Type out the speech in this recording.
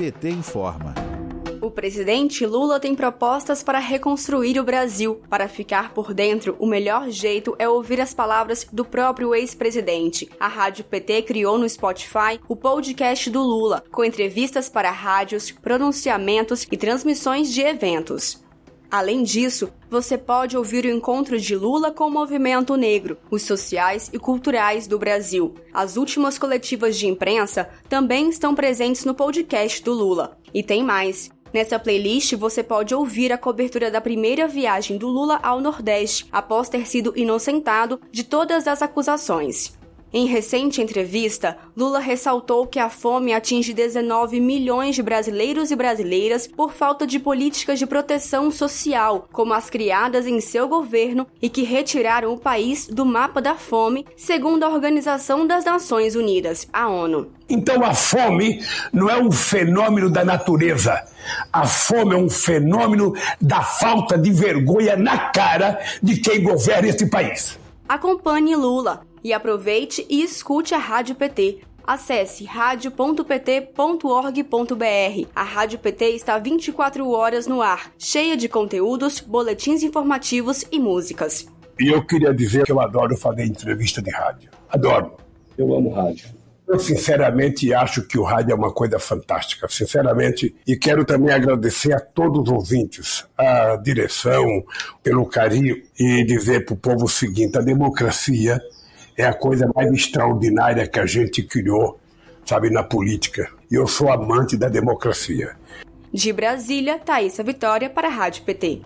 PT informa. O presidente Lula tem propostas para reconstruir o Brasil. Para ficar por dentro, o melhor jeito é ouvir as palavras do próprio ex-presidente. A Rádio PT criou no Spotify o podcast do Lula, com entrevistas para rádios, pronunciamentos e transmissões de eventos. Além disso, você pode ouvir o encontro de Lula com o movimento negro, os sociais e culturais do Brasil. As últimas coletivas de imprensa também estão presentes no podcast do Lula. E tem mais. Nessa playlist você pode ouvir a cobertura da primeira viagem do Lula ao Nordeste, após ter sido inocentado de todas as acusações. Em recente entrevista, Lula ressaltou que a fome atinge 19 milhões de brasileiros e brasileiras por falta de políticas de proteção social, como as criadas em seu governo e que retiraram o país do mapa da fome, segundo a Organização das Nações Unidas, a ONU. Então a fome não é um fenômeno da natureza. A fome é um fenômeno da falta de vergonha na cara de quem governa este país. Acompanhe Lula e aproveite e escute a Rádio PT. Acesse radio.pt.org.br. A Rádio PT está 24 horas no ar, cheia de conteúdos, boletins informativos e músicas. E eu queria dizer que eu adoro fazer entrevista de rádio. Adoro. Eu amo rádio. Eu sinceramente acho que o rádio é uma coisa fantástica, sinceramente, e quero também agradecer a todos os ouvintes, a direção, pelo carinho e dizer para o povo o seguinte: a democracia é a coisa mais extraordinária que a gente criou, sabe, na política. E eu sou amante da democracia. De Brasília, Thaisa Vitória para a Rádio PT.